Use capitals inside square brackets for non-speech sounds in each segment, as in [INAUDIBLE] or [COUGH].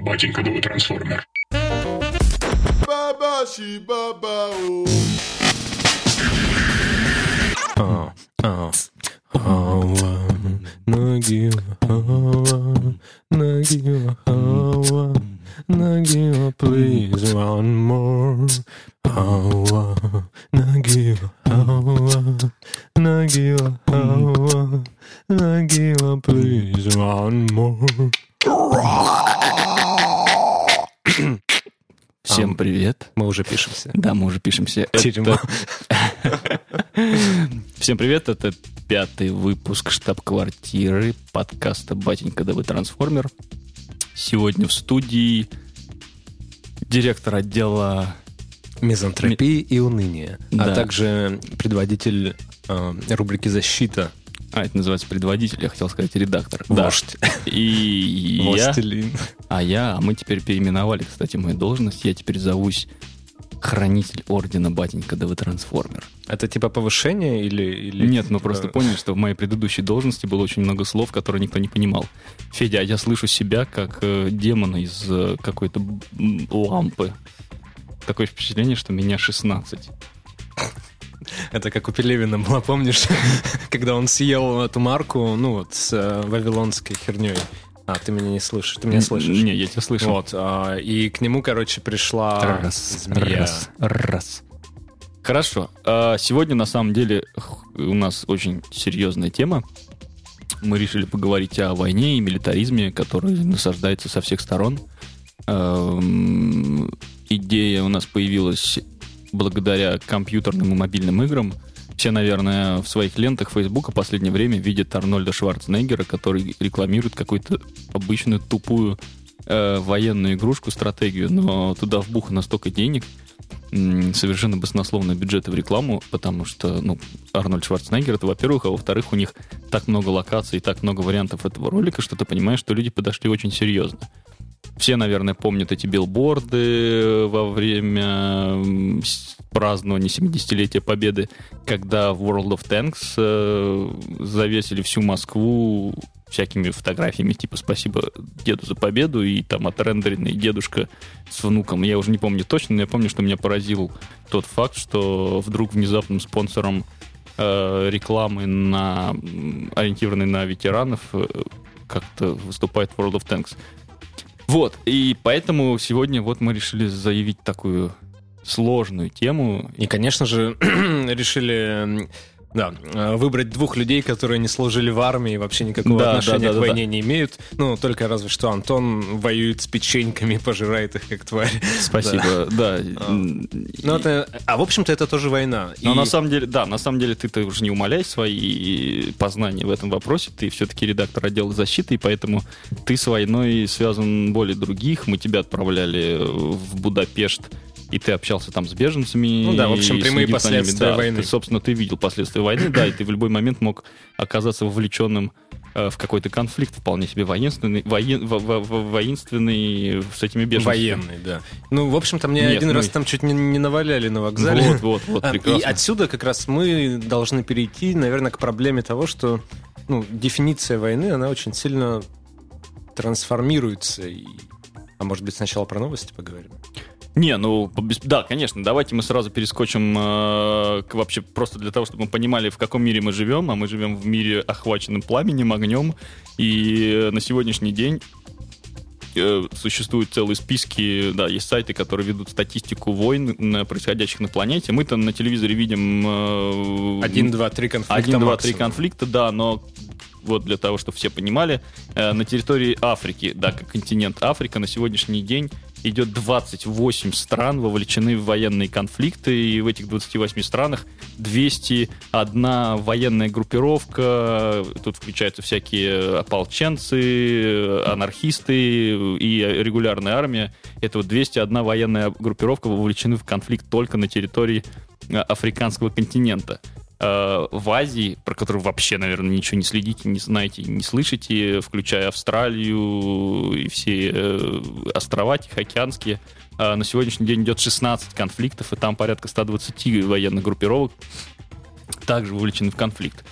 Батенька новый трансформер. Бабаши баба уже пишемся. Да, мы уже пишемся. Тюрьма. Всем привет, это пятый выпуск штаб-квартиры подкаста «Батенька, да вы трансформер». Сегодня в студии директор отдела... Мизантропии и уныние. Да. А также предводитель э, рубрики «Защита». А, это называется предводитель, я хотел сказать редактор. Вождь. Да. И [LAUGHS] я... Властелин. А я... А мы теперь переименовали, кстати, мою должность. Я теперь зовусь хранитель ордена «Батенька, да вы трансформер». Это типа повышение или... или Нет, мы типа- просто поняли, что в моей предыдущей должности было очень много слов, которые никто не понимал. Федя, а я слышу себя как э, демона из э, какой-то лампы. Такое впечатление, что меня 16. Это как у Пелевина было, помнишь? [LAUGHS] Когда он съел эту марку, ну вот, с э, вавилонской херней. А, ты меня не слышишь, ты меня слышишь. Не, я тебя слышу. Вот, а, и к нему, короче, пришла Раз, змея. раз, раз. Хорошо. А, Сегодня, на самом деле, у нас очень серьезная тема. Мы решили поговорить о войне и милитаризме, который насаждается со всех сторон. Эм, Идея у нас появилась благодаря компьютерным и мобильным играм. Все, наверное, в своих лентах Фейсбука в последнее время видят Арнольда Шварценеггера, который рекламирует какую-то обычную тупую э, военную игрушку, стратегию, но туда вбухано столько денег, совершенно баснословные бюджеты в рекламу, потому что, ну, Арнольд Шварценеггер, это во-первых, а во-вторых, у них так много локаций так много вариантов этого ролика, что ты понимаешь, что люди подошли очень серьезно. Все, наверное, помнят эти билборды во время празднования 70-летия Победы, когда в World of Tanks э, завесили всю Москву всякими фотографиями, типа «Спасибо деду за победу», и там отрендеренный дедушка с внуком. Я уже не помню точно, но я помню, что меня поразил тот факт, что вдруг внезапным спонсором э, рекламы, на, ориентированной на ветеранов, э, как-то выступает World of Tanks. Вот, и поэтому сегодня вот мы решили заявить такую сложную тему. И, конечно же, [CLEARS THROAT] решили да, э, выбрать двух людей, которые не служили в армии и вообще никакого Да, отношения да, да, к да, войне не имеют. Ну, только разве что Антон воюет с печеньками, [LAUGHS] пожирает их как тварь. Спасибо, да. М, Ну, это, а в общем-то это тоже война. Но И- на самом деле, да, на самом деле ты-то уже не умаляй свои познания в этом вопросе. Ты все-таки редактор отдела защиты, и поэтому ты с войной связан более других. Мы тебя отправляли в Будапешт, и ты общался там с беженцами. Ну да, в общем, и прямые последствия Да, войны. Ты, собственно, ты видел последствия войны, да, и ты в любой момент мог оказаться вовлеченным э, в какой-то конфликт вполне себе воинственный, воен- во- во- во- воинственный с этими беженцами. Военный, да. Ну, в общем-то, мне Нет, один ну раз и- там чуть не, не наваляли на вокзале. Вот, вот, вот, [LAUGHS] А, И прекрасно. отсюда как раз мы должны перейти, наверное, к проблеме того, что ну, дефиниция войны, она очень сильно трансформируется. И... А может быть, сначала про новости поговорим? Не, ну, да, конечно, давайте мы сразу перескочим э, к вообще просто для того, чтобы мы понимали, в каком мире мы живем, а мы живем в мире, охваченным пламенем, огнем, и э, на сегодняшний день э, существуют целые списки, да, есть сайты, которые ведут статистику войн, на- происходящих на планете. Мы там на телевизоре видим... э, Один, два, три конфликта один, два, три максимум. конфликта, да, но вот для того, чтобы все понимали, э, на территории Африки, да, континент Африка, на сегодняшний день идет 28 стран вовлечены в военные конфликты, и в этих 28 странах 201 военная группировка, тут включаются всякие ополченцы, анархисты и регулярная армия. Это вот 201 военная группировка вовлечены в конфликт только на территории э, африканского континента в Азии, про которую вообще, наверное, ничего не следите, не знаете, не слышите, включая Австралию и все э, острова Тихоокеанские, э, на сегодняшний день идет 16 конфликтов, и там порядка 120 военных группировок также вовлечены в конфликт.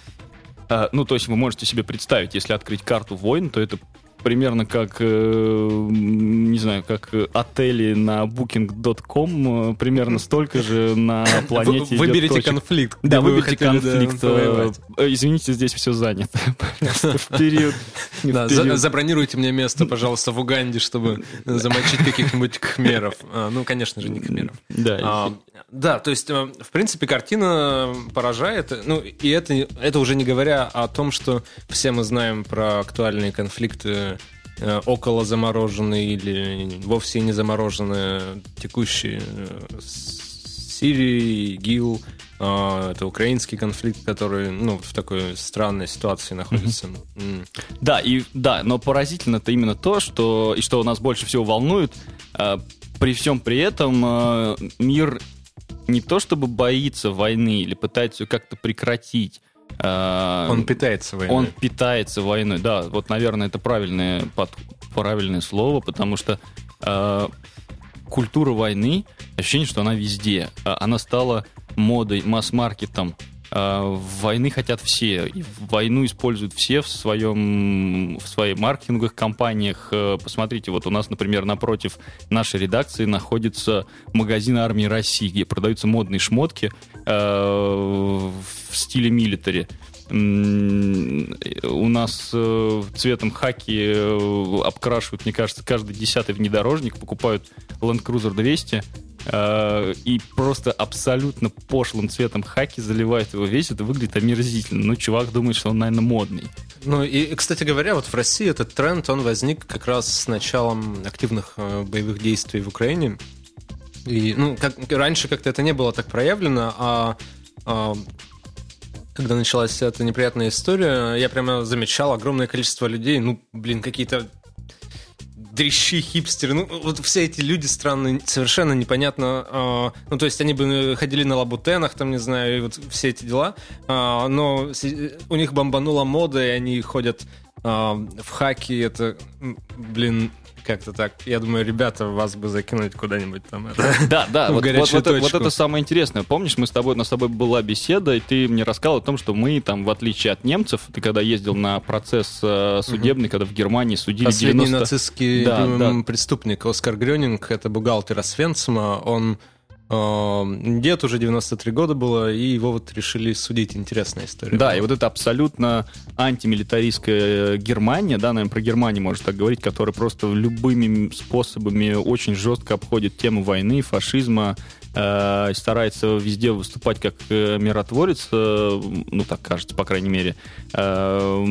Э, ну, то есть вы можете себе представить, если открыть карту войн, то это примерно как, э, не знаю, как отели на booking.com, э, примерно столько же на [LAUGHS] планете Выберите точек. конфликт. Да, выберите конфликт. Да, Извините, здесь все занято. [LAUGHS] В период. Да, забронируйте мне место, пожалуйста, в Уганде, чтобы замочить каких-нибудь кхмеров. А, ну, конечно же, не кхмеров. Да. А, да, то есть, в принципе, картина поражает. Ну, и это, это уже не говоря о том, что все мы знаем про актуальные конфликты э, около замороженные или вовсе не замороженные текущие э, Сирии, ИГИЛ, а, это украинский конфликт, который ну, в такой странной ситуации находится. Mm-hmm. Да, и да, но поразительно это именно то, что и что у нас больше всего волнует. При всем при этом мир не то чтобы боится войны или пытается ее как-то прекратить, он питается войной. Он питается войной, да. Вот, наверное, это правильное, под, правильное слово, потому что э, культура войны, ощущение, что она везде. А, она стала модой, масс-маркетом. Э, войны хотят все. Войну используют все в, своем, в своих маркетинговых компаниях. Посмотрите, вот у нас, например, напротив нашей редакции находится магазин армии России, где продаются модные шмотки э, в стиле милитари у нас цветом хаки обкрашивают, мне кажется, каждый десятый внедорожник, покупают Land Cruiser 200, Э, и просто абсолютно пошлым цветом хаки заливает его весь, это выглядит омерзительно. Ну, чувак думает, что он, наверное, модный. Ну, и, кстати говоря, вот в России этот тренд, он возник как раз с началом активных э, боевых действий в Украине. И, ну, как, раньше как-то это не было так проявлено, а, а когда началась эта неприятная история, я прямо замечал огромное количество людей, ну, блин, какие-то дрищи, хипстеры, ну, вот все эти люди странные, совершенно непонятно, э, ну, то есть они бы ходили на лабутенах, там, не знаю, и вот все эти дела, э, но у них бомбанула мода, и они ходят э, в хаки, это, блин, как-то так. Я думаю, ребята, вас бы закинуть куда-нибудь там. Это, [LAUGHS] да, да, вот, вот, вот, вот это самое интересное. Помнишь, мы с тобой, у нас с тобой была беседа, и ты мне рассказал о том, что мы там, в отличие от немцев, ты когда ездил на процесс э, судебный, угу. когда в Германии судили Последний 90... нацистский да, да. преступник Оскар Грёнинг, это бухгалтер Освенцима, он Дед уже 93 года было, и его вот решили судить. Интересная история. Да, и вот это абсолютно антимилитаристская Германия, да, наверное, про Германию можно так говорить, которая просто любыми способами очень жестко обходит тему войны, фашизма, э, старается везде выступать как э, миротворец, э, ну так кажется, по крайней мере. Э, у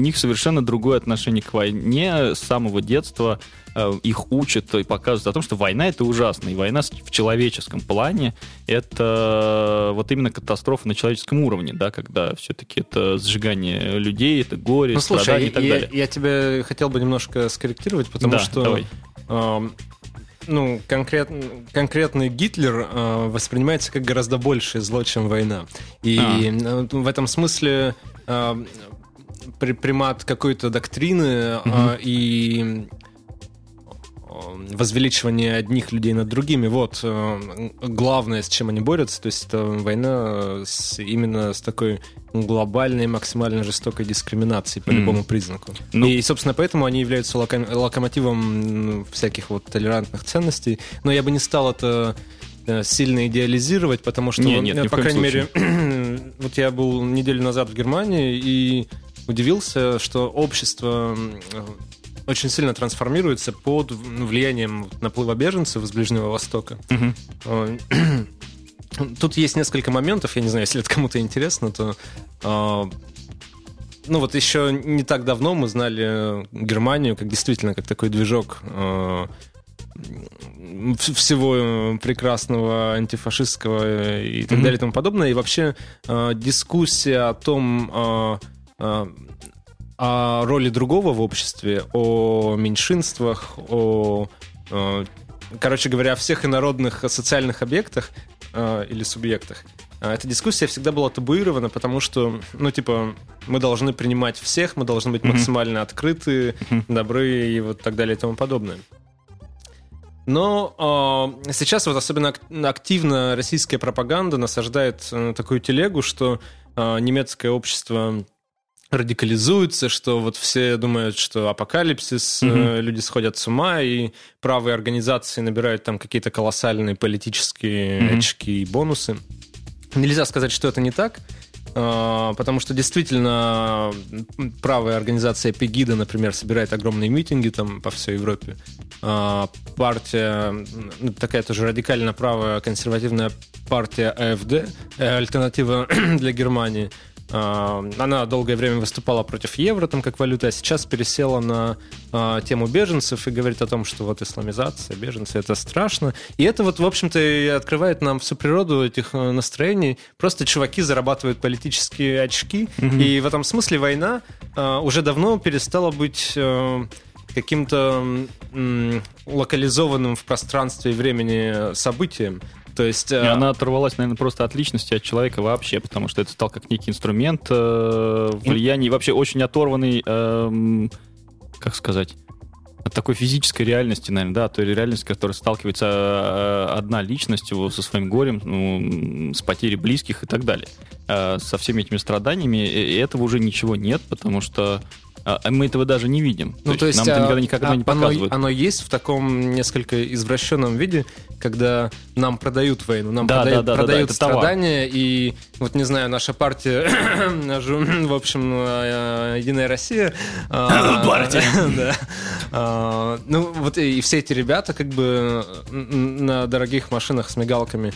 них совершенно другое отношение к войне с самого детства Э, их учат и показывают о том, что война это ужасно. И война в человеческом плане это вот именно катастрофа на человеческом уровне, да, когда все-таки это сжигание людей, это горе, ну, слушай, страдания и так я, далее. Я тебя хотел бы немножко скорректировать, потому да, что давай. Э, ну, конкрет, конкретный Гитлер э, воспринимается как гораздо большее зло, чем война. И а. в этом смысле э, примат какой-то доктрины угу. э, и возвеличивание одних людей над другими. Вот э, главное, с чем они борются. То есть это война с, именно с такой глобальной, максимально жестокой дискриминацией по mm. любому признаку. Ну, и, собственно, поэтому они являются локом, локомотивом всяких вот толерантных ценностей. Но я бы не стал это э, сильно идеализировать, потому что, не, нет, по крайней случае. мере, [CLEARS THROAT] вот я был неделю назад в Германии и удивился, что общество очень сильно трансформируется под влиянием наплыва беженцев из Ближнего Востока. Угу. [CLEARS THROAT] Тут есть несколько моментов, я не знаю, если это кому-то интересно, то а, ну вот еще не так давно мы знали Германию как действительно как такой движок а, всего прекрасного антифашистского и так mm-hmm. далее и тому подобное. И вообще э, дискуссия о том, э, э, о роли другого в обществе, о меньшинствах, о, э, короче говоря, о всех инородных социальных объектах э, или субъектах. А эта дискуссия всегда была табуирована, потому что, ну, типа, мы должны принимать всех, мы должны быть mm-hmm. максимально открыты, mm-hmm. добры и вот так далее и тому подобное. Но э, сейчас вот особенно активно российская пропаганда насаждает э, такую телегу, что э, немецкое общество радикализуются, что вот все думают, что апокалипсис, mm-hmm. люди сходят с ума, и правые организации набирают там какие-то колоссальные политические mm-hmm. очки и бонусы. Нельзя сказать, что это не так, а, потому что действительно правая организация Пегида, например, собирает огромные митинги там по всей Европе. А, партия, ну, такая тоже радикально правая консервативная партия АФД, э, альтернатива [CLEARS THROAT] для Германии – она долгое время выступала против евро там как валюты, а сейчас пересела на а, тему беженцев и говорит о том, что вот исламизация, беженцы это страшно. И это вот, в общем-то, и открывает нам всю природу этих э, настроений. Просто чуваки зарабатывают политические очки. Mm-hmm. И в этом смысле война а, уже давно перестала быть э, каким-то локализованным в пространстве и времени событием. То есть... И э, она оторвалась, наверное, просто от личности, от человека вообще, потому что это стал как некий инструмент э, влияния, и вообще очень оторванный, э, как сказать, от такой физической реальности, наверное, да, той реальности, которая сталкивается э, одна личность со своим горем, ну, с потерей близких и так далее. Э, со всеми этими страданиями, и этого уже ничего нет, потому что а, а мы этого даже не видим. Ну, то, то есть, нам это никогда, никогда а, не показывают. Оно, оно есть в таком несколько извращенном виде, когда нам продают войну, нам да, продают, да, да, продают да, да, страдания, товар. и вот, не знаю, наша партия, [COUGHS] [COUGHS] в общем, э, Единая Россия... А, [COUGHS] партия! Да. Ну, вот и все эти ребята как бы на дорогих машинах с мигалками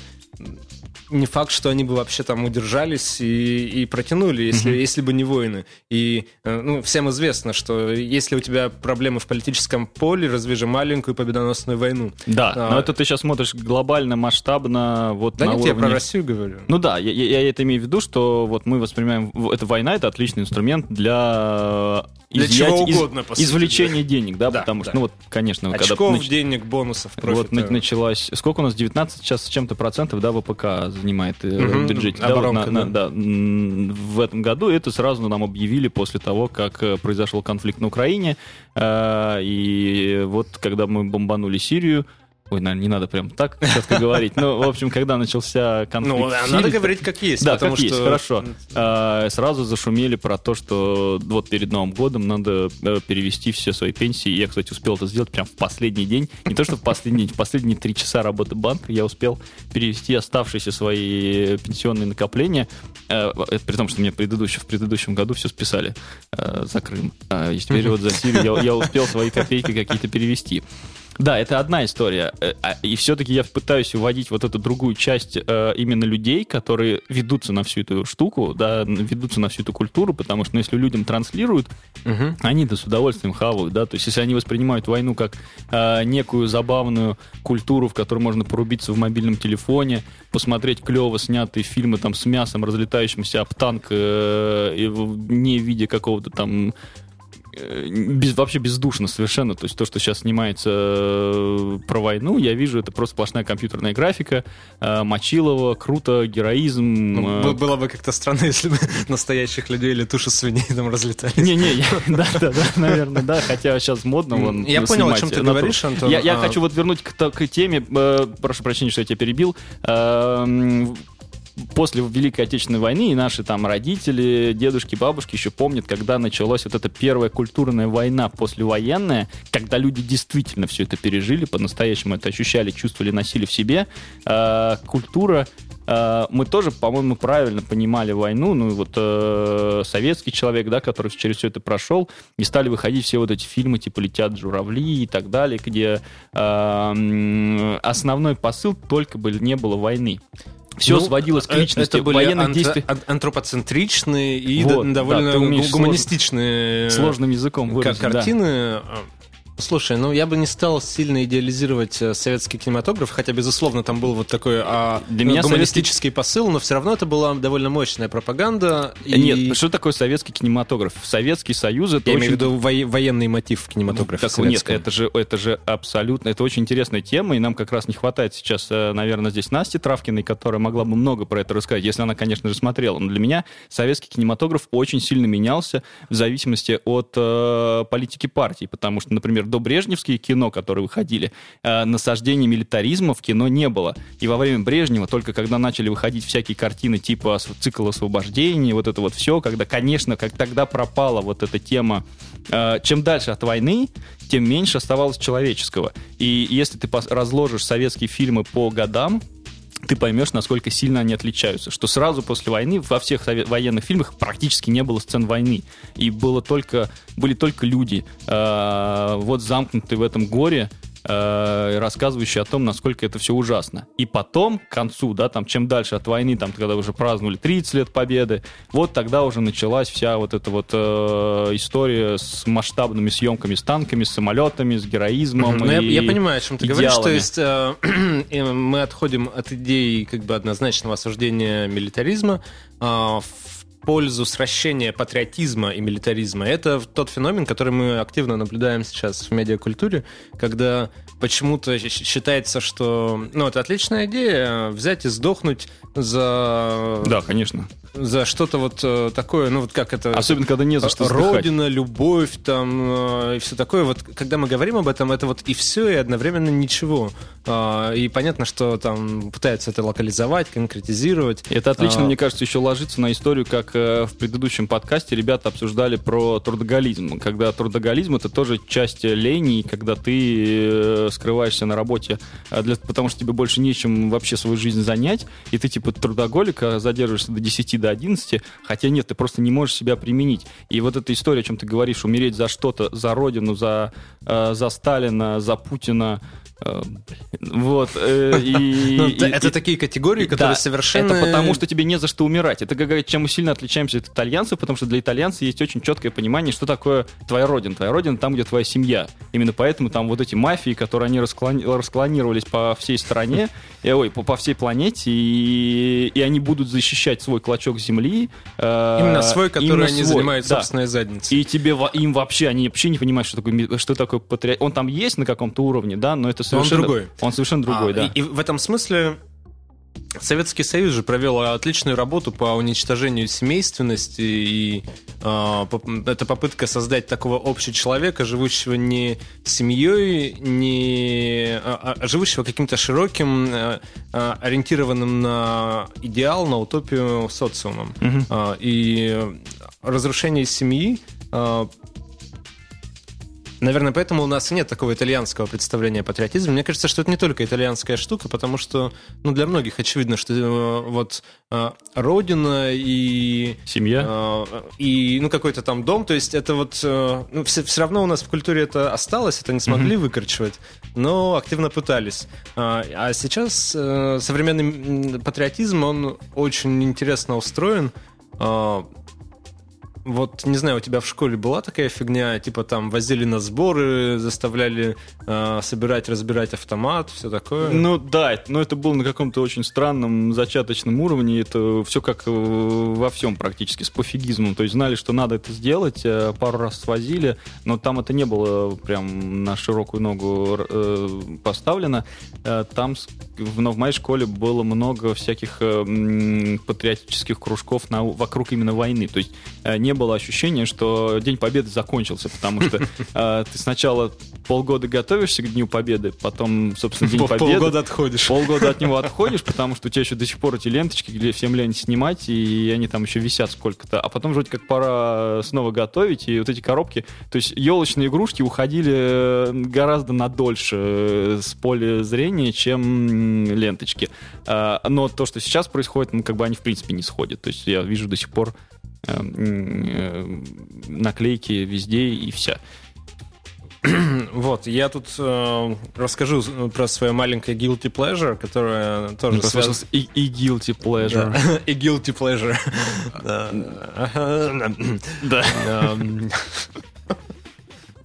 не факт, что они бы вообще там удержались и, и протянули, если, mm-hmm. если бы не войны. И э, ну, всем известно, что если у тебя проблемы в политическом поле, развяжи маленькую победоносную войну. Да, а, но это ты сейчас смотришь глобально, масштабно. Вот да на нет, уровне... я про Россию говорю. Ну да, я, я, я это имею в виду, что вот мы воспринимаем... Эта война — это отличный инструмент для для чего угодно, из, сути, извлечение да. денег, да, да потому да. что, ну вот, конечно, Очков, когда... Нач... денег, бонусов, профита. Вот началась... Сколько у нас? 19 сейчас с чем-то процентов, да, ВПК занимает угу, в бюджете. Да, вот на, на, да, в этом году это сразу нам объявили после того, как э, произошел конфликт на Украине. Э, и вот когда мы бомбанули Сирию, Ой, наверное, не надо прям так четко говорить. Ну, в общем, когда начался конфликт... Ну, Сирии, надо говорить как есть. Да, как что... есть, хорошо. А, сразу зашумели про то, что вот перед Новым годом надо э, перевести все свои пенсии. Я, кстати, успел это сделать прям в последний день. Не то, что в последний день, в последние три часа работы банка я успел перевести оставшиеся свои пенсионные накопления. Э, это при том, что мне предыдущий, в предыдущем году все списали э, за Крым. А, и теперь вот за Сирию я, я успел свои копейки какие-то перевести. Да, это одна история. Э, а, и все-таки я пытаюсь уводить вот эту другую часть э, именно людей, которые ведутся на всю эту штуку, да, ведутся на всю эту культуру, потому что ну, если людям транслируют, угу. они-то с удовольствием хавают, да, то есть если они воспринимают войну как э, некую забавную культуру, в которой можно порубиться в мобильном телефоне, посмотреть клево снятые фильмы там с мясом, разлетающимся об танк, э, не в виде какого-то там без, вообще бездушно совершенно. То есть то, что сейчас снимается э, про войну, я вижу, это просто сплошная компьютерная графика, э, Мочилова, круто, героизм. Ну, э... Было бы как-то странно, [LAUGHS] если бы настоящих людей или туши свиней там разлетались. Не-не, [LAUGHS] да, да, да, наверное, да, хотя сейчас модно вон Я понял, о чем ты говоришь, Антон. Я, а. хочу вот вернуть к теме, прошу прощения, что я тебя перебил, после Великой Отечественной войны и наши там родители, дедушки, бабушки еще помнят, когда началась вот эта первая культурная война послевоенная, когда люди действительно все это пережили, по-настоящему это ощущали, чувствовали, носили в себе. Э, культура э, мы тоже, по-моему, правильно понимали войну, ну и вот э, советский человек, да, который через все это прошел, и стали выходить все вот эти фильмы, типа «Летят журавли» и так далее, где э, основной посыл только бы не было войны все ну, сводилось к э, личности это были военных антро- действий. антропоцентричные и вот, довольно да, гуманистичные сложным языком выразить, картины. Да. Слушай, ну я бы не стал сильно идеализировать э, советский кинематограф, хотя, безусловно, там был вот такой а, Для меня гуманистический советский... посыл, но все равно это была довольно мощная пропаганда. И... Нет, что такое советский кинематограф? Советский Союз это Я очень... имею в виду во- военный мотив в кинематографе ну, Нет, это же, это же абсолютно, это очень интересная тема, и нам как раз не хватает сейчас, э, наверное, здесь Насти Травкиной, которая могла бы много про это рассказать, если она, конечно же, смотрела. Но для меня советский кинематограф очень сильно менялся в зависимости от э, политики партии, потому что, например, например, до Брежневские кино, которые выходили, э, насаждения милитаризма в кино не было. И во время Брежнева, только когда начали выходить всякие картины типа цикл освобождения, вот это вот все, когда, конечно, как тогда пропала вот эта тема, э, чем дальше от войны, тем меньше оставалось человеческого. И если ты разложишь советские фильмы по годам, ты поймешь, насколько сильно они отличаются. Что сразу после войны во всех военных фильмах практически не было сцен войны. И было только, были только люди, э, вот замкнутые в этом горе, э, рассказывающий о том, насколько это все ужасно. И потом, к концу, да, там, чем дальше от войны, там, когда уже праздновали 30 лет победы, вот тогда уже началась вся вот эта вот э, история с масштабными съемками с танками, с самолетами, с героизмом. Ну, я, я понимаю, о чем ты идеалами. говоришь. То есть [CLEARS THROAT] э, мы отходим от идеи как бы однозначного осуждения милитаризма э, в пользу сращения патриотизма и милитаризма. Это тот феномен, который мы активно наблюдаем сейчас в медиакультуре, когда почему-то считается, что ну, это отличная идея взять и сдохнуть за... Да, конечно за что-то вот э, такое, ну вот как это... Особенно, когда не за что Родина, любовь там э, и все такое. Вот когда мы говорим об этом, это вот и все, и одновременно ничего. Э, и понятно, что там пытаются это локализовать, конкретизировать. Это отлично, а... мне кажется, еще ложится на историю, как в предыдущем подкасте ребята обсуждали про трудоголизм. Когда трудоголизм — это тоже часть лени, когда ты скрываешься на работе, для, потому что тебе больше нечем вообще свою жизнь занять, и ты типа трудоголика задерживаешься до 10 до 11, хотя нет, ты просто не можешь себя применить. И вот эта история, о чем ты говоришь, умереть за что-то, за родину, за, э, за Сталина, за Путина, вот. Э, и, [LAUGHS] ну, это такие категории, которые совершенно... Это потому, что тебе не за что умирать. Это как чем мы сильно отличаемся от итальянцев, потому что для итальянцев есть очень четкое понимание, что такое твоя родина. Твоя родина там, где твоя семья. Именно поэтому там вот эти мафии, которые они расклони... расклонировались по всей стране, ой, по, по всей планете, и, и они будут защищать свой клочок земли. Э, именно свой, который именно они свой, занимают да. собственной задницей. И тебе, им вообще, они вообще не понимают, что такое, что такое патриот. Он там есть на каком-то уровне, да, но это совершенно... Другой. Он совершенно другой, а, да. И, и в этом смысле Советский Союз же провел отличную работу по уничтожению семейственности, и э, это попытка создать такого общечеловека, живущего не семьей, не а, а живущего каким-то широким, э, ориентированным на идеал, на утопию социумом. Угу. И разрушение семьи э, Наверное, поэтому у нас нет такого итальянского представления о патриотизме. Мне кажется, что это не только итальянская штука, потому что ну, для многих очевидно, что э, вот э, родина и... Семья. Э, и ну, какой-то там дом. То есть это вот... Ну, все, все равно у нас в культуре это осталось, это не смогли mm-hmm. выкорчевать, но активно пытались. А, а сейчас современный патриотизм, он очень интересно устроен. Э, вот, не знаю, у тебя в школе была такая фигня, типа там возили на сборы, заставляли э, собирать, разбирать автомат, все такое? Ну да, но это было на каком-то очень странном зачаточном уровне. Это все как во всем практически, с пофигизмом. То есть знали, что надо это сделать, э, пару раз свозили, но там это не было прям на широкую ногу э, поставлено. Э, там но в моей школе было много всяких э, патриотических кружков на, вокруг именно войны. То есть э, не было ощущения, что День Победы закончился, потому что э, [LAUGHS] ты сначала полгода готовишься к Дню Победы, потом, собственно, День Победы. Полгода отходишь. Полгода от него [LAUGHS] отходишь, потому что у тебя еще до сих пор эти ленточки, где всем лень снимать, и они там еще висят сколько-то. А потом вроде как пора снова готовить, и вот эти коробки, то есть елочные игрушки уходили э, гораздо надольше э, с поля зрения, чем ленточки. А, но то, что сейчас происходит, ну, как бы они в принципе не сходят. То есть я вижу до сих пор наклейки везде и вся. [CLEARS THROAT] Вот, я тут э, расскажу про свое маленькое guilty pleasure, которое тоже ну, связано... И, и guilty pleasure. Да. [LAUGHS] и guilty pleasure. [LAUGHS] Да.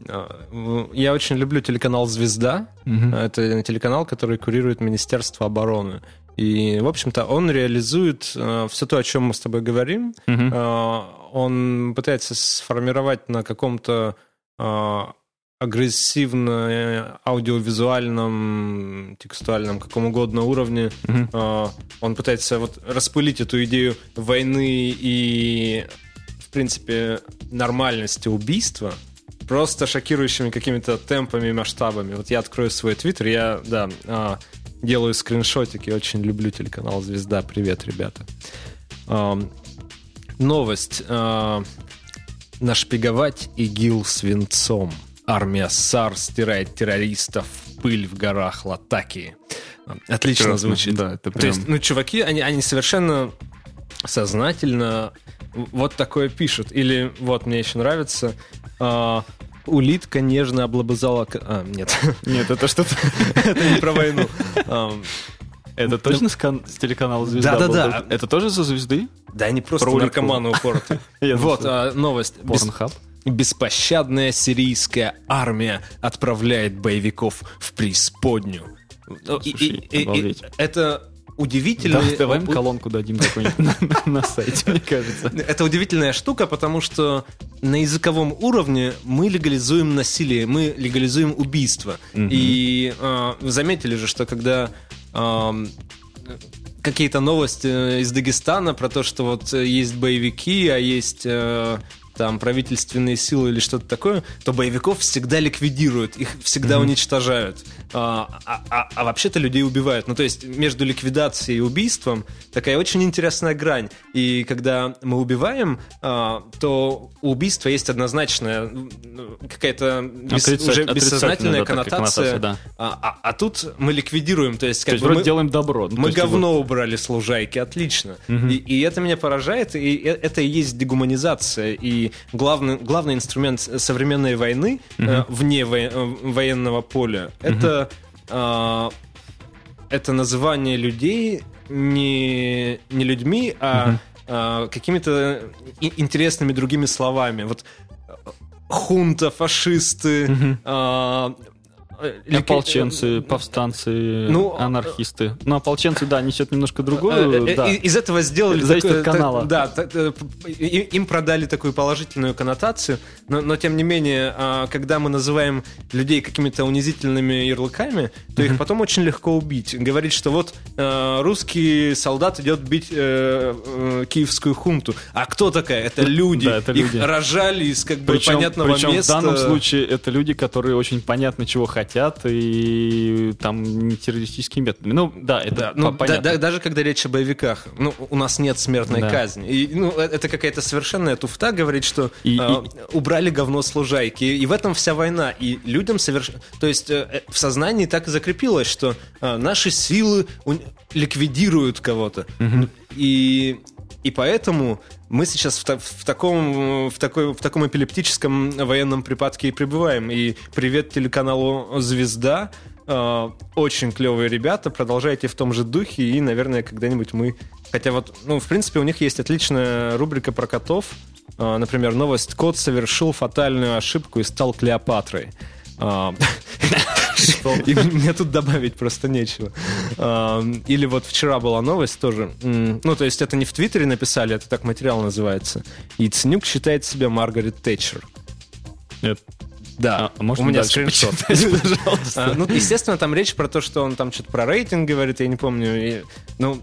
[LAUGHS] Я очень люблю телеканал «Звезда». Это телеканал, который курирует Министерство обороны. И, в общем-то, он реализует э, все то, о чем мы с тобой говорим. Э, он пытается сформировать на каком-то э, агрессивно аудиовизуальном, текстуальном, каком угодно уровне. Mm-hmm. Он пытается вот распылить эту идею войны и, в принципе, нормальности убийства просто шокирующими какими-то темпами, масштабами. Вот я открою свой твиттер, я, да, а, делаю скриншотики, очень люблю телеканал «Звезда». Привет, ребята. А, новость. А, нашпиговать ИГИЛ свинцом. Армия САР стирает террористов пыль в горах Латакии. Отлично Прекрасно, звучит. Да, это прям... То есть, ну, чуваки, они, они совершенно сознательно вот такое пишут. Или вот мне еще нравится. Э, улитка нежно облобызала... А, нет. [LAUGHS] Нет, это что-то... [LAUGHS] Это не про войну. Это точно с, телеканала «Звезда»? Да-да-да. Это тоже со «Звезды»? Да, они просто наркоманы упорты. [LAUGHS] Вот, а, новость. Порнхаб. Беспощадная сирийская армия отправляет боевиков в преисподнюю. Это удивительно. Да, давай им колонку дадим какую-нибудь на сайте, мне кажется. Это удивительная штука, потому что на языковом уровне мы легализуем насилие, мы легализуем убийство. И а, заметили же, что когда какие-то новости из Дагестана про то, что вот есть боевики, а есть э, там правительственные силы или что-то такое, то боевиков всегда ликвидируют, их всегда mm-hmm. уничтожают. А, а, а, а вообще-то людей убивают. Ну, то есть между ликвидацией и убийством такая очень интересная грань. И когда мы убиваем, а, то у убийства есть однозначная какая-то бес, Отрицать, уже бессознательная да, коннотация. коннотация да. а, а, а тут мы ликвидируем. То есть, как то есть бы мы делаем добро. Ну, мы говно его... убрали с лужайки, отлично. Угу. И, и это меня поражает, и это и есть дегуманизация. И главный, главный инструмент современной войны угу. э, вне во, э, военного поля угу. это, э, это называние людей не, не людьми, а угу. э, какими-то интересными другими словами. Вот э, хунта, фашисты, угу. э, ополченцы, повстанцы, ну, анархисты. Ну, ополченцы, да, несет немножко другую. Э, э, да. Из этого сделали... Зависит от канала. Да, им продали такую положительную коннотацию, но, но тем не менее, а, когда мы называем людей какими-то унизительными ярлыками, то их потом очень легко убить. Говорить, что вот э, русский солдат идет бить киевскую хунту. А кто такая? Это люди. Да, это люди. Их рожали из как бы причем, понятного причем места. в данном случае это люди, которые очень понятно чего хотят хотят, и там не террористическими методами. Ну, да, это да, ну, понятно. Да, даже когда речь о боевиках, ну, у нас нет смертной да. казни. И, ну, э, это какая-то совершенная туфта говорит, что и, э, и... убрали говно с лужайки. И в этом вся война. И людям совершенно... То есть э, э, в сознании так и закрепилось, что э, наши силы у... ликвидируют кого-то. Угу. И и поэтому мы сейчас в, в, таком, в, такой, в таком эпилептическом военном припадке и пребываем. И привет телеканалу «Звезда». Э, очень клевые ребята, продолжайте в том же духе, и, наверное, когда-нибудь мы... Хотя вот, ну, в принципе, у них есть отличная рубрика про котов. Э, например, новость «Кот совершил фатальную ошибку и стал Клеопатрой». А, [LAUGHS] и мне тут добавить просто нечего. А, или вот вчера была новость тоже. Ну, то есть это не в Твиттере написали, это так материал называется. И Ценюк считает себя Маргарет Тэтчер. Да, а, можно у меня скриншот. [LAUGHS] А, ну, естественно, там речь про то, что он там что-то про рейтинг говорит, я не помню. Ну,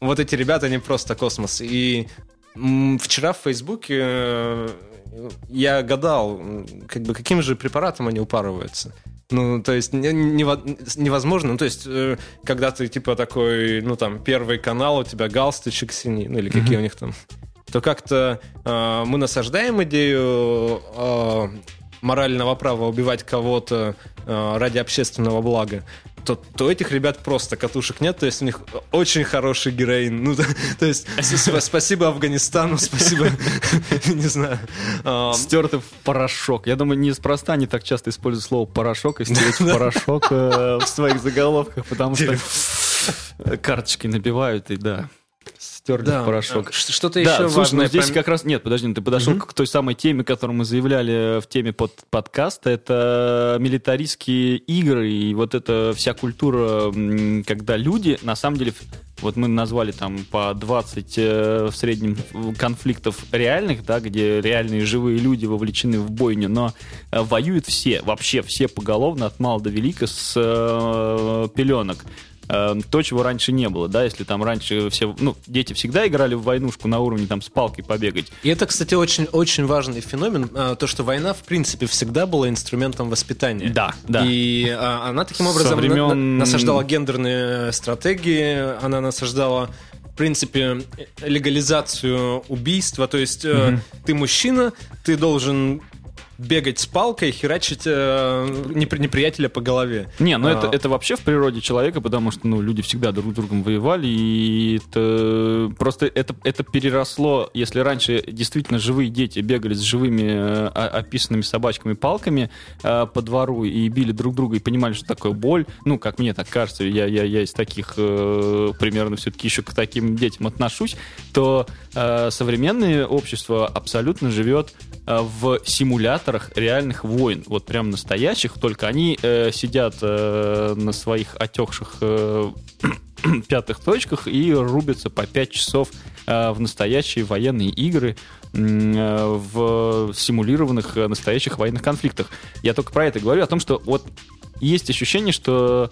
вот эти ребята, они просто космос. И вчера в Фейсбуке э, я гадал, как бы каким же препаратом они упарываются. Ну, то есть невозможно. Ну, то есть, э, когда ты типа такой, ну там, первый канал, у тебя галстучек синий, ну или какие mm-hmm. у них там, то как-то э, мы насаждаем идею э, морального права убивать кого-то э, ради общественного блага то, то этих ребят просто катушек нет, то есть у них очень хороший героин. Ну, то, [LAUGHS] то есть спасибо Афганистану, спасибо, [LAUGHS] не знаю. Стертый в порошок. Я думаю, неспроста они так часто используют слово порошок и [LAUGHS] стереть в порошок э, в своих заголовках, потому что карточки набивают, и да стерли да. в порошок. Что-то да, еще слушай, важное. здесь как раз нет, подожди, ну ты подошел угу. к той самой теме, которую мы заявляли в теме под подкаста. Это милитаристские игры и вот эта вся культура, когда люди, на самом деле, вот мы назвали там по 20 э, в среднем конфликтов реальных, да, где реальные живые люди вовлечены в бойню, но э, воюют все, вообще все поголовно, от мала до велика, с э, пеленок э, то, чего раньше не было, да, если там раньше все, ну, дети всегда играли в войнушку на уровне там с палкой побегать. И это, кстати, очень, очень важный феномен, э, то, что война, в принципе, всегда была инструментом воспитания. Да, да. И э, она таким образом времен- на- на- насаждала гендерные стратегии, она насаждала в принципе, легализацию убийства. То есть э, ты мужчина, ты должен бегать с палкой, херачить э, непри- неприятеля по голове. Не, ну А. это, это вообще в природе человека, потому что ну, люди всегда друг с другом воевали, и это просто это, это переросло, если раньше действительно живые дети бегали с живыми э, описанными собачками палками э, по двору и били друг друга и понимали, что такое боль, ну, как мне так кажется, я, я, я из таких э, примерно все-таки еще к таким детям отношусь, то современное общество абсолютно живет э, в симуляторах реальных войн, вот прям настоящих, только они э, сидят э, на своих отекших э, [CLEARS THROAT] пятых точках и рубятся по 5 часов э, в настоящие военные игры э, в симулированных э, настоящих военных конфликтах. Я только про это говорю, о том, что вот есть ощущение, что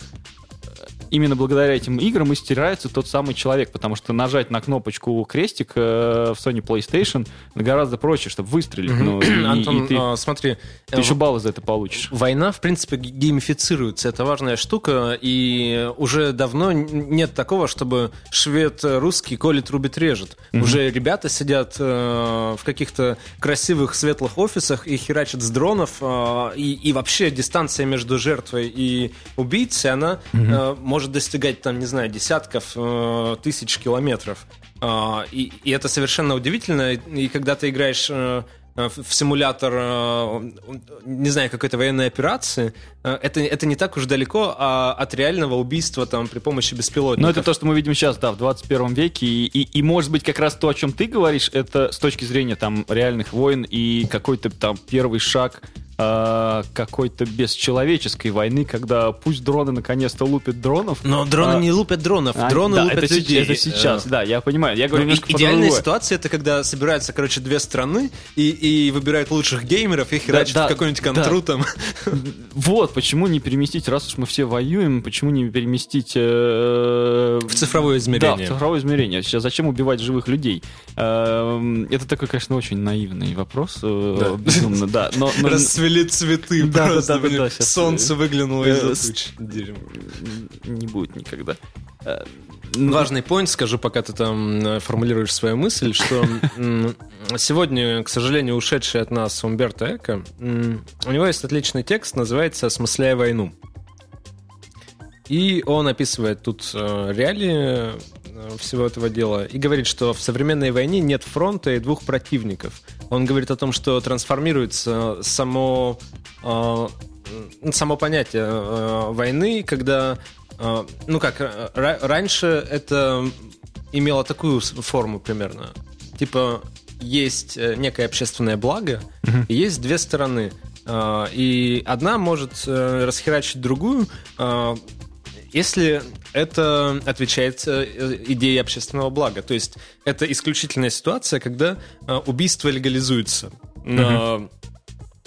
именно благодаря этим играм и стирается тот самый человек, потому что нажать на кнопочку крестик э, в Sony PlayStation гораздо проще, чтобы выстрелить. Ну, и- [CLEARS THROAT] и Антон, ты, а, смотри, ты еще баллы за это получишь. Война, в принципе, геймифицируется. Это важная штука, и уже давно нет такого, чтобы швед э, русский колет, рубит, режет. Уже ребята сидят э, в каких-то красивых светлых офисах и херачат с дронов, э, и, и вообще дистанция между жертвой и убийцей, она э, может достигать, там, не знаю, десятков э, тысяч километров. А, и, и это совершенно удивительно. И, и когда ты играешь э, э, в симулятор, э, не знаю, какой-то военной операции, э, это, это не так уж далеко а, от реального убийства там при помощи беспилотников. Но это то, что мы видим сейчас, да, в 21 веке. И, и, и, может быть, как раз то, о чем ты говоришь, это с точки зрения там реальных войн и какой-то там первый шаг э, какой-то бесчеловеческой войны, когда пусть дроны наконец-то лупят дронов. Но дроны а, не лупят дронов, а, дроны да, лупят это, людей. это сейчас, Э, да, я понимаю. Я говорю Ну, немножко и- про идеальная другое. ситуация это когда собираются, короче, две страны и, и выбирают лучших геймеров и херачат да, в какой-нибудь да. контру там. [LAUGHS] Вот, почему не переместить, раз уж мы все воюем, почему не переместить... э, В цифровое Да, измерение. в цифровое измерение. Сейчас зачем убивать живых людей? Эм, Это такой, конечно, очень наивный вопрос. э, Да. Безумно, да. Но, но- [LAUGHS] Расцвели цветы Да, просто. да, да, блин. да, щас, Солнце выглянуло э, из-за с- туч. Не будет никогда. Э, Важный поинт скажу, пока ты там э, формулируешь свою мысль, что сегодня, к сожалению, ушедший от нас Умберто Эко, у него есть отличный текст, называется «Осмысляя войну». И он описывает тут э, реалии э, всего этого дела и говорит, что в современной войне нет фронта и двух противников. Он говорит о том, что трансформируется само, э, само понятие э, войны, когда, э, ну как, э, ра- раньше это имело такую форму примерно. Типа есть э, некое общественное благо, и есть две стороны. Э, И одна может э, расхерачить другую, э, если это отвечает э, идее общественного блага. То есть это исключительная ситуация, когда э, убийство легализуется на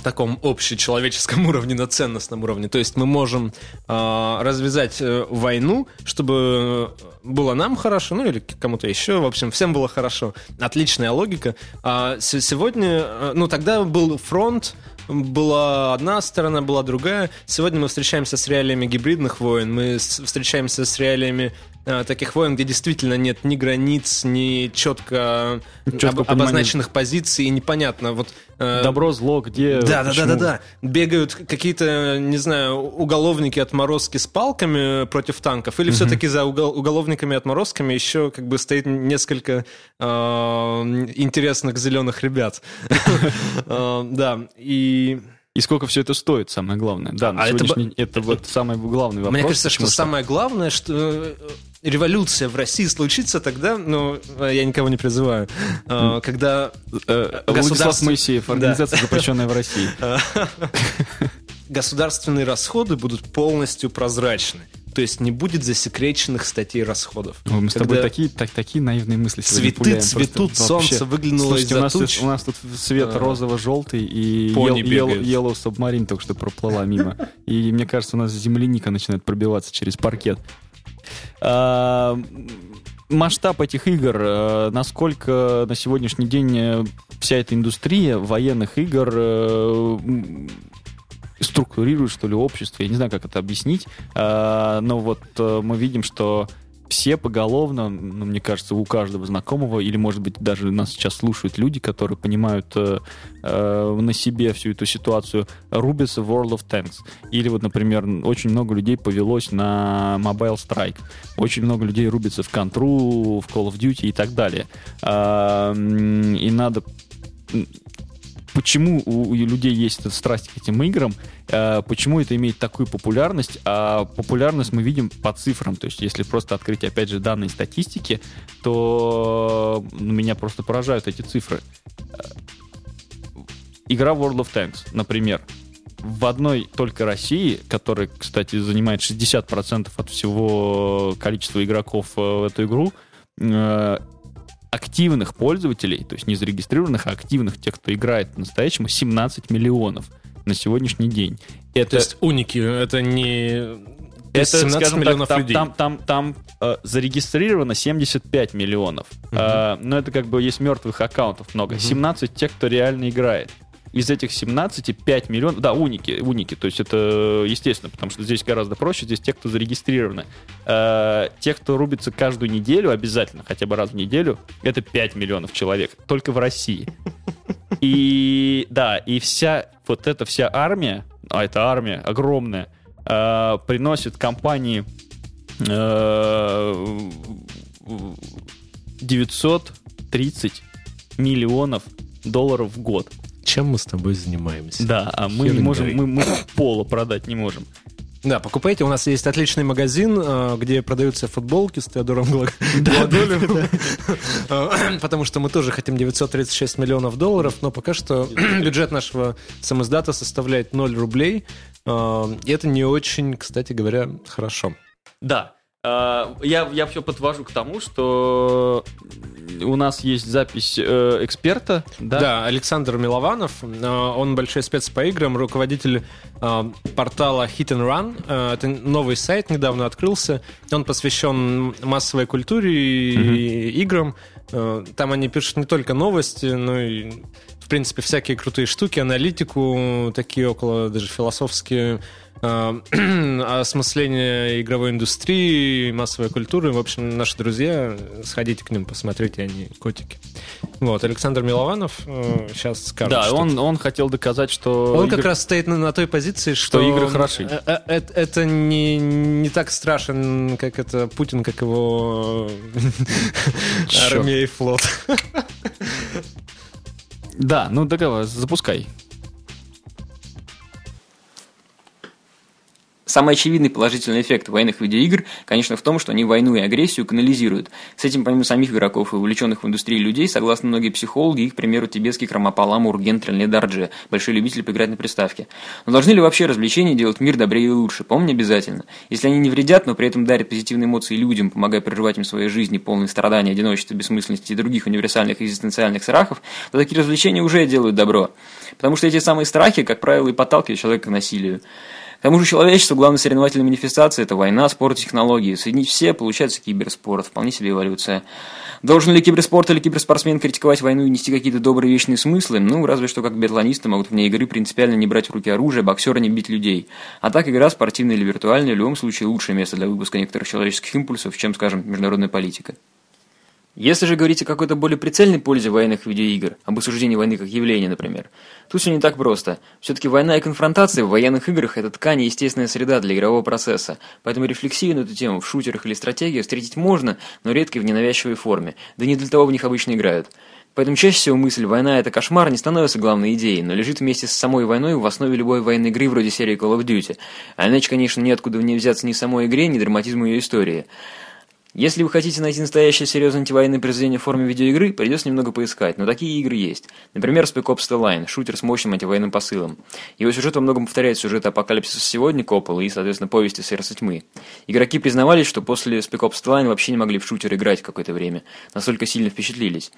таком общечеловеческом [LAUGHS] уровне, на ценностном уровне. То есть мы можем э, развязать войну, чтобы было нам хорошо, ну или кому-то еще, в общем, всем было хорошо. Отличная логика. А се- сегодня, ну тогда был фронт, была одна сторона, была другая. Сегодня мы встречаемся с реалиями гибридных войн, мы встречаемся с реалиями таких войн, где действительно нет ни границ, ни четко, Чёткого об- понимания. обозначенных позиций, и непонятно. Вот, э, Добро, зло, где... да, да, да, да, да. Бегают какие-то, не знаю, уголовники отморозки с палками против танков, или все-таки за угол- уголовниками отморозками еще как бы стоит несколько э, интересных зеленых ребят. [LAUGHS] Э, Да, и И сколько все это стоит, самое главное. Да, на А это сегодняшний это вот самый главный вопрос. мне кажется, что почему самое главное, что э, революция в России случится тогда, ну, я никого не призываю, э, когда Э, Владислав государство- Моисеев, организация, запрещенная в России. [LAUGHS] государственные расходы будут полностью прозрачны. То есть не будет засекреченных статей расходов. Ой, Мы с тобой такие, так, такие наивные мысли Цветы пуляем. цветут, Просто солнце вообще. выглянуло Слушайте, у из-за нас, тут, туч. у нас тут цвет А. розово-желтый и Пони ел- ел-. Yellow Submarine только что проплыла мимо. И мне кажется, у нас земляника начинает пробиваться через паркет. А, масштаб этих игр, э, насколько на сегодняшний день э, вся эта индустрия военных игр э, структурирует, что ли, общество. Я не знаю, как это объяснить, а, но вот мы видим, что все поголовно, ну, мне кажется, у каждого знакомого, или, может быть, даже нас сейчас слушают люди, которые понимают э, э, на себе всю эту ситуацию, рубятся в World of Tanks. Или вот, например, очень много людей повелось на Mobile Strike. Очень много людей рубится в Control, в Call of Duty и так далее. Э, и надо почему у людей есть эта страсть к этим играм, э, почему это имеет такую популярность, а популярность мы видим по цифрам, то есть если просто открыть, опять же, данные статистики, то меня просто поражают эти цифры. Э, игра World of Tanks, например, в одной только России, которая, кстати, занимает 60% от всего количества игроков э, в эту игру, активных пользователей, то есть не зарегистрированных, а активных, тех, кто играет по-настоящему, 17 миллионов на сегодняшний день. Это... То есть уники, это не... Это, 17 миллионов так, людей. Там, там, там, там э, зарегистрировано 75 миллионов. Угу. Э, но это как бы есть мертвых аккаунтов много. Угу. 17 тех, кто реально играет из этих 17 5 миллионов, да, уники, уники, то есть это естественно, потому что здесь гораздо проще, здесь те, кто зарегистрированы. Э, те, кто рубится каждую неделю, обязательно, хотя бы раз в неделю, это 5 миллионов человек, только в России. И да, и вся вот эта вся армия, а это армия огромная, э, приносит компании э, 930 миллионов долларов в год чем мы с тобой занимаемся. Да, а мы не можем, мы, мы пола продать не можем. Да, покупайте. У нас есть отличный магазин, э, где продаются футболки с Теодором [LAUGHS] Гладолем. [CLEARS THROAT] Потому что мы тоже хотим 936 миллионов долларов, но пока что [CLEARS THROAT] бюджет нашего самоздата составляет 0 рублей. Э, и это не очень, кстати говоря, хорошо. Да, я, я все подвожу к тому, что у нас есть запись э, эксперта. Да? да, Александр Милованов. Э, он большой спец по играм, руководитель э, портала Hit and Run. Э, это новый сайт, недавно открылся. Он посвящен массовой культуре и mm-hmm. играм. Э, там они пишут не только новости, но и, в принципе, всякие крутые штуки, аналитику, такие около даже философские а, [CLEARS THROAT] осмысление игровой индустрии, массовой культуры. В общем, наши друзья, сходите к ним, посмотрите, они котики. Вот, Александр Милованов сейчас э, скажет. Да, он, он хотел доказать, что... Он игр... как раз стоит на, на той позиции, что... Что игры хороши. Это, э, это не, не так страшен, как это Путин, как его армия и флот. Да, ну давай, запускай. Самый очевидный положительный эффект военных видеоигр, конечно, в том, что они войну и агрессию канализируют. С этим, помимо самих игроков и увлеченных в индустрии людей, согласно многие психологи, их, к примеру, тибетский Крамапала Мурген Трельнедарджи, большой любитель поиграть на приставке. Но должны ли вообще развлечения делать мир добрее и лучше? Помни обязательно. Если они не вредят, но при этом дарят позитивные эмоции людям, помогая проживать им своей жизни, полные страдания, одиночества, бессмысленности и других универсальных экзистенциальных страхов, то такие развлечения уже делают добро. Потому что эти самые страхи, как правило, и подталкивают человека к насилию. К тому же человечество главной соревновательной манифестацией – это война, спорт технологии. Соединить все – получается киберспорт. Вполне себе эволюция. Должен ли киберспорт или киберспортсмен критиковать войну и нести какие-то добрые вечные смыслы? Ну, разве что как биатлонисты могут вне игры принципиально не брать в руки оружие, боксеры не бить людей. А так игра, спортивная или виртуальная, в любом случае лучшее место для выпуска некоторых человеческих импульсов, чем, скажем, международная политика. Если же говорить о какой-то более прицельной пользе военных видеоигр, об осуждении войны как явления, например, тут все не так просто. Все-таки война и конфронтация в военных играх – это ткань и естественная среда для игрового процесса, поэтому рефлексию на эту тему в шутерах или стратегиях встретить можно, но редко в ненавязчивой форме, да не для того в них обычно играют. Поэтому чаще всего мысль «война – это кошмар» не становится главной идеей, но лежит вместе с самой войной в основе любой военной игры вроде серии Call of Duty. А иначе, конечно, неоткуда не взяться ни самой игре, ни драматизму ее истории. Если вы хотите найти настоящее серьезное антивоенное произведение в форме видеоигры, придется немного поискать, но такие игры есть. Например, Spec Ops The Line, шутер с мощным антивоенным посылом. Его сюжет во многом повторяет сюжет апокалипсиса сегодня Коппола и, соответственно, повести Сердца тьмы. Игроки признавались, что после Spec Ops The Line вообще не могли в шутер играть какое-то время, настолько сильно впечатлились.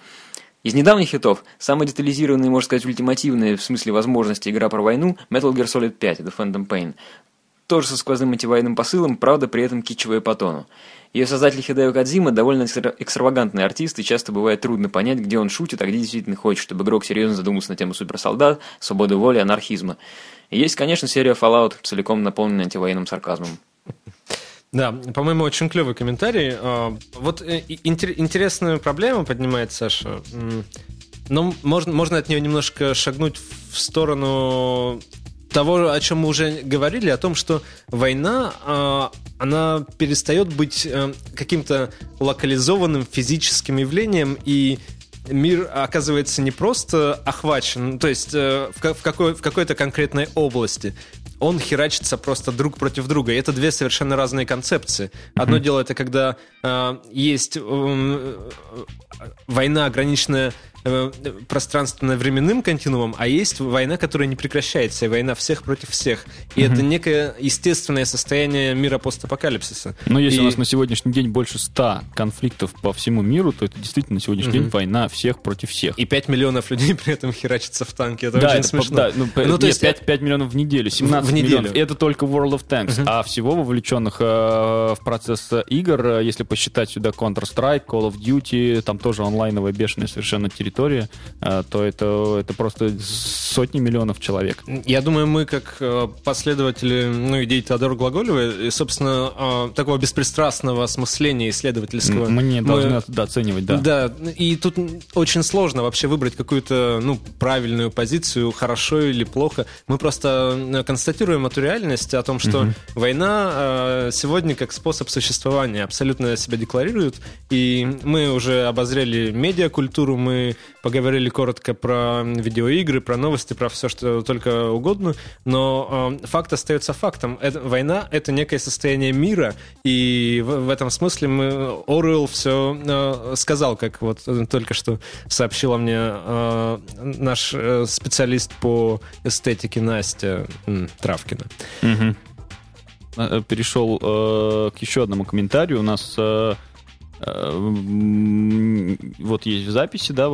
Из недавних хитов, самая детализированная, можно сказать, ультимативная в смысле возможности игра про войну Metal Gear Solid 5 The Phantom Pain. Тоже со сквозным антивоенным посылом, правда, при этом кичевая по тону. Ее создатель Хидео Кадзима довольно экстравагантный артист, и часто бывает трудно понять, где он шутит, а где действительно хочет, чтобы игрок серьезно задумался на тему суперсолдат, свободы воли, анархизма. И есть, конечно, серия Fallout, целиком наполненная антивоенным сарказмом. Да, по-моему, очень клевый комментарий. А, вот э, интересную проблему поднимает Саша. Но можно, можно от нее немножко шагнуть в сторону того, о чем мы уже говорили, о том, что война, а, она перестает быть э, каким-то локализованным физическим явлением, и мир оказывается не просто охвачен, то есть э, в, какой, в какой-то конкретной области, он херачится просто друг против друга. И это две совершенно разные концепции. Одно mm-hmm. дело это когда э, есть э, война ограниченная Э, пространственно-временным континуумом, а есть война, которая не прекращается, и война всех против всех. И mm-hmm. это некое естественное состояние мира постапокалипсиса. Но если и... у нас на сегодняшний день больше ста конфликтов по всему миру, то это действительно на сегодняшний mm-hmm. день война всех против всех. И 5 миллионов людей [LAUGHS] при этом херачатся в танке. Это да, очень это, смешно. Да, ну, ну, то есть 5, 5 миллионов в неделю, 17 в неделю. миллионов. Это только World of Tanks. Mm-hmm. А всего вовлеченных э, в процесс игр, э, если посчитать сюда Counter-Strike, Call of Duty, там тоже онлайновая бешеная совершенно территория территория, э, то это, это просто сотни миллионов человек. Я думаю, мы как э, последователи ну, идей Теодора Глаголева, и, собственно, э, такого беспристрастного осмысления исследовательского... Мы не должны мы... это оценивать, да. Да, и тут очень сложно вообще выбрать какую-то ну, правильную позицию, хорошо или плохо. Мы просто констатируем эту реальность о том, что угу. война сегодня как способ существования абсолютно себя декларирует, и мы уже обозрели медиакультуру, мы поговорили коротко про видеоигры, про новости, про все, что только угодно, но э, факт остается фактом. Это, война — это некое состояние мира, и в, в этом смысле мы, Оруэлл все э, сказал, как вот только что сообщила мне э, наш э, специалист по эстетике Настя м, Травкина. Угу. Перешел э, к еще одному комментарию. У нас э, Э, вот есть в записи, да,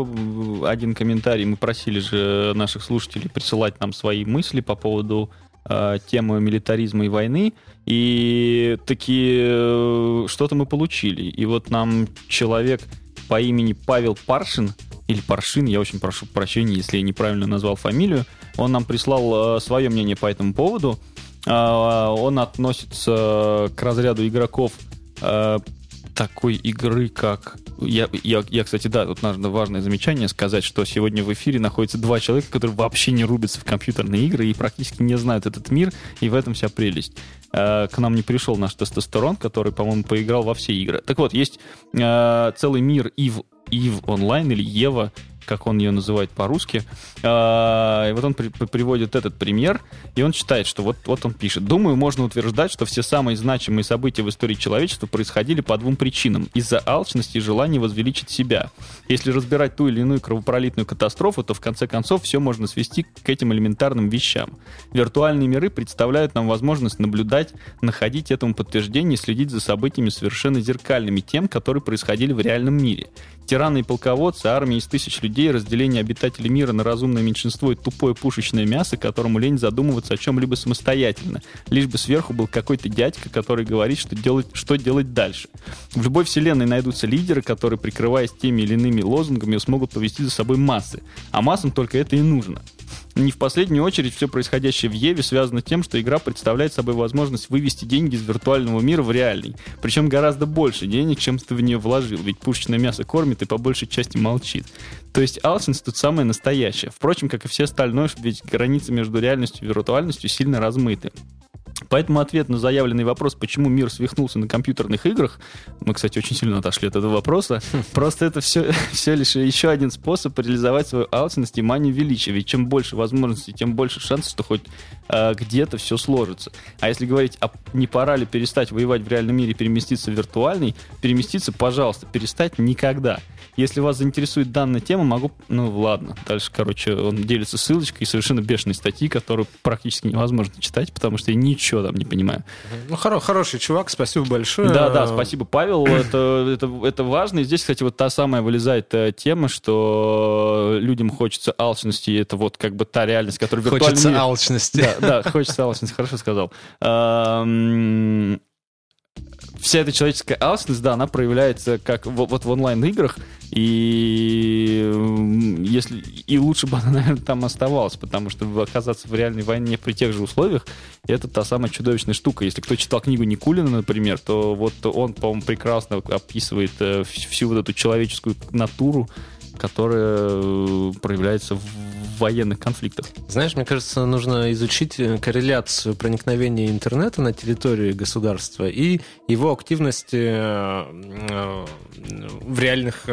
один комментарий. Мы просили же наших слушателей присылать нам свои мысли по поводу э, темы милитаризма и войны. И такие э, что-то мы получили. И вот нам человек по имени Павел Паршин, или Паршин, я очень прошу прощения, если я неправильно назвал фамилию, он нам прислал свое мнение по этому поводу. Он относится к разряду игроков такой игры, как... Я, я, я, кстати, да, тут нужно важное замечание сказать, что сегодня в эфире находится два человека, которые вообще не рубятся в компьютерные игры и практически не знают этот мир, и в этом вся прелесть. Э, к нам не пришел наш тестостерон, который, по-моему, поиграл во все игры. Так вот, есть э, целый мир EVE, EVE онлайн или Ева, как он ее называет по-русски. А, и вот он при, приводит этот пример, и он считает, что вот, вот он пишет. Думаю, можно утверждать, что все самые значимые события в истории человечества происходили по двум причинам. Из-за алчности и желания возвеличить себя. Если разбирать ту или иную кровопролитную катастрофу, то в конце концов все можно свести к этим элементарным вещам. Виртуальные миры представляют нам возможность наблюдать, находить этому подтверждение и следить за событиями совершенно зеркальными тем, которые происходили в реальном мире. Тираны и полководцы, армии из тысяч людей, разделение обитателей мира на разумное меньшинство и тупое пушечное мясо, которому лень задумываться о чем-либо самостоятельно. Лишь бы сверху был какой-то дядька, который говорит, что делать, что делать дальше. В любой вселенной найдутся лидеры, которые, прикрываясь теми или иными лозунгами, смогут повести за собой массы. А массам только это и нужно. Не в последнюю очередь все происходящее в Еве связано с тем, что игра представляет собой возможность вывести деньги из виртуального мира в реальный. Причем гораздо больше денег, чем ты в нее вложил, ведь пушечное мясо кормит и по большей части молчит. То есть Алсенс тут самое настоящее. Впрочем, как и все остальное, ведь границы между реальностью и виртуальностью сильно размыты. Поэтому ответ на заявленный вопрос, почему мир свихнулся на компьютерных играх, мы, кстати, очень сильно отошли от этого вопроса, просто это все, [LAUGHS] все лишь еще один способ реализовать свою алчность и манию величия. Ведь чем больше возможностей, тем больше шансов, что хоть э, где-то все сложится. А если говорить, а не пора ли перестать воевать в реальном мире и переместиться в виртуальный, переместиться, пожалуйста, перестать никогда. Если вас заинтересует данная тема, могу... Ну, ладно. Дальше, короче, он делится ссылочкой и совершенно бешеной статьи, которую практически невозможно читать, потому что я ничего что там, не понимаю. Ну, хоро- хороший чувак, спасибо большое. Да, да, спасибо, Павел. [CLEARS THROAT] Это, это, это важно. И здесь, кстати, вот та самая вылезает э, тема, что людям хочется алчности, и это вот как бы та реальность, которая в виртуальном Хочется алчности. Да, да, хочется алчности, хорошо сказал. Вся эта человеческая алчность, да, она проявляется как в- вот в онлайн-играх, и если и лучше бы она, [LAUGHS] наверное, там оставалась, потому что оказаться в реальной войне при тех же условиях, это та самая чудовищная штука. Если кто читал книгу Никулина, например, то вот он, по-моему, прекрасно описывает э, вс- всю вот эту человеческую натуру, которая э, проявляется в военных конфликтах. Знаешь, мне кажется, нужно изучить э, корреляцию проникновения интернета на территорию государства и его активности э, э, в реальных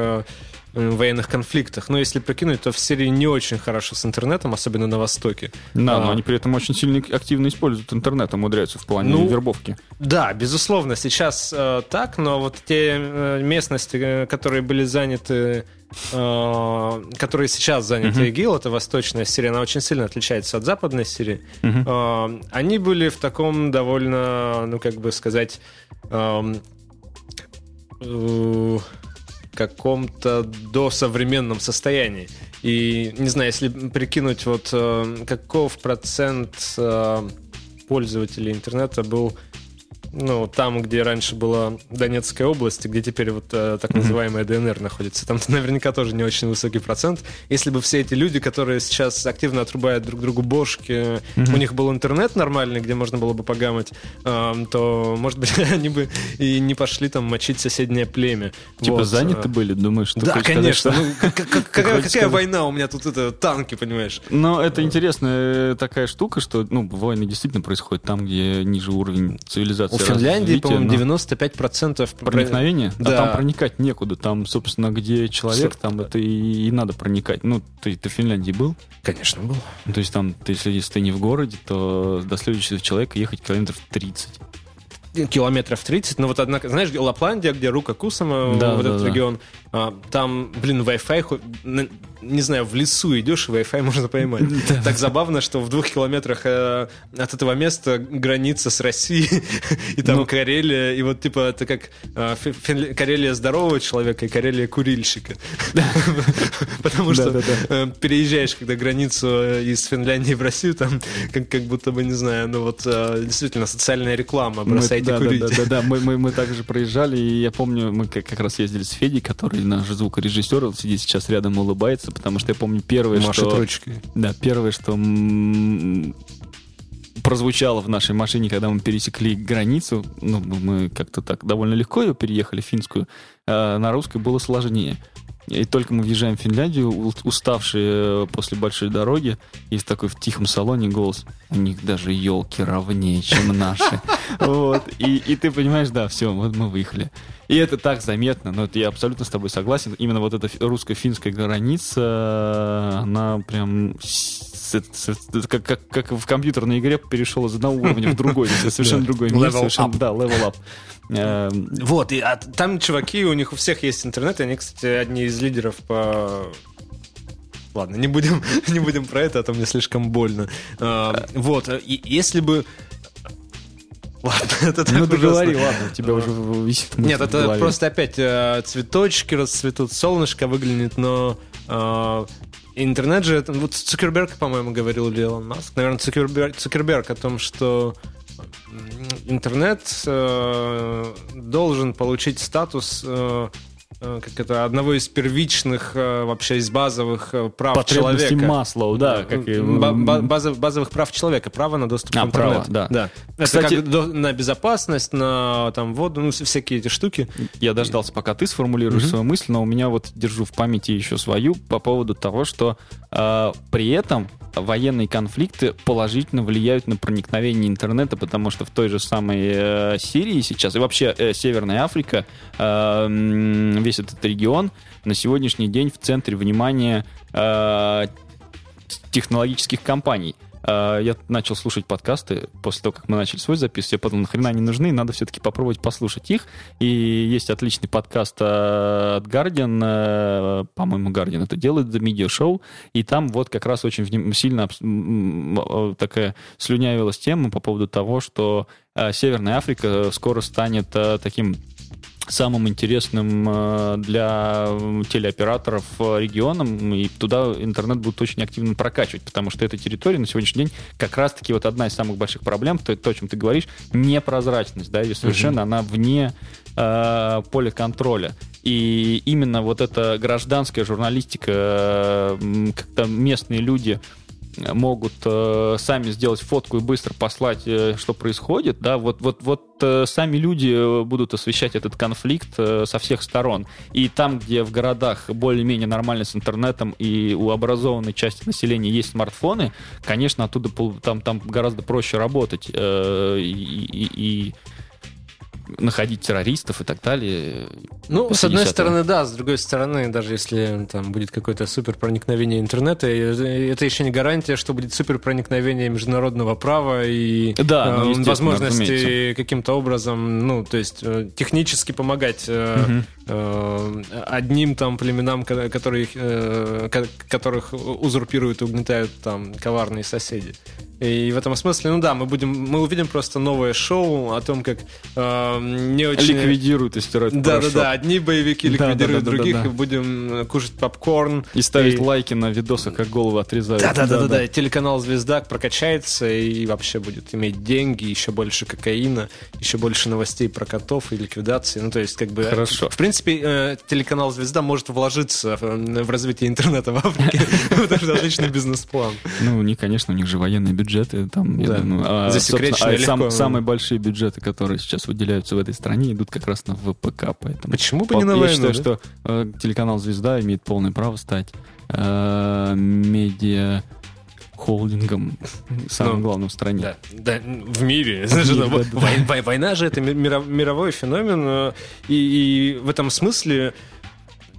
военных конфликтах. Но если прикинуть, то в Сирии не очень хорошо с интернетом, особенно на Востоке. Да, А, но они при этом очень сильно активно используют интернет, умудряются в плане Ну, вербовки. Да, безусловно, сейчас э, так, но вот те э, местности, э, которые были заняты, э, которые сейчас заняты Мгм. ИГИЛ, это Восточная Сирия, она очень сильно отличается от Западной Сирии. Э, они были в таком довольно, ну как бы сказать, эм, каком-то досовременном состоянии. И не знаю, если прикинуть, вот э, каков процент э, пользователей интернета был ну, там, где раньше была Донецкая область, где теперь вот э, так называемая ДНР находится. Там наверняка тоже не очень высокий процент. Если бы все эти люди, которые сейчас активно отрубают друг другу бошки, у них был интернет нормальный, где можно было бы погамать, эм, то, может быть, [LAUGHS] они бы и не пошли там мочить соседнее племя. Типа Вот, заняты э, были, думаешь? ты Да, сказать, конечно. что- Ну, как- как- [LAUGHS] какая хочешь какая сказать? война? У меня тут это танки, понимаешь? Но это интересная такая штука, что ну, войны действительно происходят там, где ниже уровень цивилизации. Финляндии, по-моему, но 95% Проникновение? Да. Да. там проникать некуда. Там, собственно, где человек, там это и, и надо проникать. Ну, ты, ты в Финляндии был? Конечно, был. Ну, То есть там, ты, если, если ты не в городе, то до следующего человека ехать километров 30. километров 30, но вот однако, знаешь, Лапландия, где Рука Кусама, Да, вот да, этот да. регион, а, там, блин, Wi-Fi, не знаю, в лесу идешь, и Wi-Fi [LAUGHS] можно поймать. [LAUGHS] Так забавно, что в двух километрах э, от этого места граница с Россией, [LAUGHS] и там Ну. Карелия, и вот типа это как э, Карелия здорового человека и Карелия курильщика. Потому что Да-да-да. э, переезжаешь, когда границу из Финляндии в Россию, там как, будто бы, не знаю, ну вот действительно социальная реклама, бросайте курить. Да, да, да, да. Мы, также проезжали, и я помню, мы как раз ездили с Федей, который наш звукорежиссер, он сидит сейчас рядом, улыбается, потому что я помню первое, Машет что... ручкой. Да, первое, что прозвучало в нашей машине, когда мы пересекли границу, ну, мы как-то так довольно легко ее переехали, финскую, а на русской было сложнее. И только мы въезжаем в Финляндию, уставшие после большой дороги, есть такой в тихом салоне голос, у них даже елки ровнее, чем наши. [LAUGHS] Вот. И, и ты понимаешь, да, все, вот мы выехали. И это так заметно, но это я абсолютно с тобой согласен. Именно вот эта фи- русско-финская граница, она прям как, как, как в компьютерной игре перешел из одного уровня в другой. Совершенно [LAUGHS] другой мир. Level совершенно- up. Да, level up. Эм, Вот, и а там чуваки, у них у всех есть интернет, и они, кстати, одни из лидеров по... Ладно, не будем, [LAUGHS] не будем про это, а то мне слишком больно. А, вот, и если бы... Ладно, [LAUGHS] это так Ну, ты говори, ладно, у тебя уже висит Нет, это просто опять э, цветочки расцветут, солнышко выглянет, но э, интернет же, вот Цукерберг, по-моему, говорил или Илон Маск, наверное, Цукерберг, Цукерберг о том, что интернет э, должен получить статус э, как это, одного из первичных, э, вообще из базовых э, прав человека. Маслоу, да, как и... Ба- ба- базов- базовых прав человека, право на доступ А, к интернету. право, да. Это Кстати- как на безопасность, на там воду, ну всякие эти штуки. Я дождался, пока ты сформулируешь Мгм. свою мысль, но у меня вот держу в памяти еще свою по поводу того, что э, при этом военные конфликты положительно влияют на проникновение интернета, потому что в той же самой э, Сирии сейчас и вообще э, Северная Африка, э, весь этот регион на сегодняшний день в центре внимания э, технологических компаний. Э, я начал слушать подкасты после того, как мы начали свой запис. Я подумал, нахрена они нужны, надо все-таки попробовать послушать их. И есть отличный подкаст от Guardian, по-моему, Guardian это делает, The Media Show, и там вот как раз очень сильно такая слюнявилась тема по поводу того, что Северная Африка скоро станет таким самым интересным э, для телеоператоров э, регионом, и туда интернет будут очень активно прокачивать, потому что эта территория на сегодняшний день как раз-таки вот одна из самых больших проблем, то, то о чем ты говоришь, непрозрачность, да, и совершенно угу. она вне э, поля контроля. И именно вот эта гражданская журналистика, э, как-то местные люди могут э, сами сделать фотку и быстро послать, э, что происходит, да, вот, вот, вот э, сами люди будут освещать этот конфликт э, со всех сторон. И там, где в городах более-менее нормально с интернетом и у образованной части населения есть смартфоны, конечно, оттуда там, там гораздо проще работать. Э, и, и, и находить террористов и так далее. Ну, с одной стороны, да, с другой стороны, даже если там будет какое-то супер проникновение интернета, это еще не гарантия, что будет супер проникновение международного права и да, ну, э, возможности каким-то образом, ну, то есть э, технически помогать угу. э, одним там племенам, которые, э, которых узурпируют и угнетают там коварные соседи. И в этом смысле, ну да, мы будем, мы увидим просто новое шоу о том, как э, не очень... Ликвидируют и стирают Да, да, да, одни боевики ликвидируют да, да, да, других, и будем кушать попкорн. И ставить и... лайки на видосы, как голову отрезают. Да, да, да, да, да, телеканал «Звезда» прокачается и вообще будет иметь деньги, еще больше кокаина, еще больше новостей про котов и ликвидации. Ну, то есть, как бы... Хорошо. В принципе, э, телеканал «Звезда» может вложиться в развитие интернета в Африке, [LAUGHS] потому что отличный бизнес-план. Ну, у них, конечно, у них же военный бюджет бюджеты, там, я думаю, а, а сам, самые большие бюджеты, которые сейчас выделяются в этой стране, идут как раз на ВПК, поэтому... Почему бы не на войну, Я считаю, да? что э, телеканал «Звезда» имеет полное право стать э, медиа холдингом [LAUGHS] самым ну, главным в стране. Да, да в мире. [LAUGHS] В мире да, война, да. война же это мировой феномен, э, и, и в этом смысле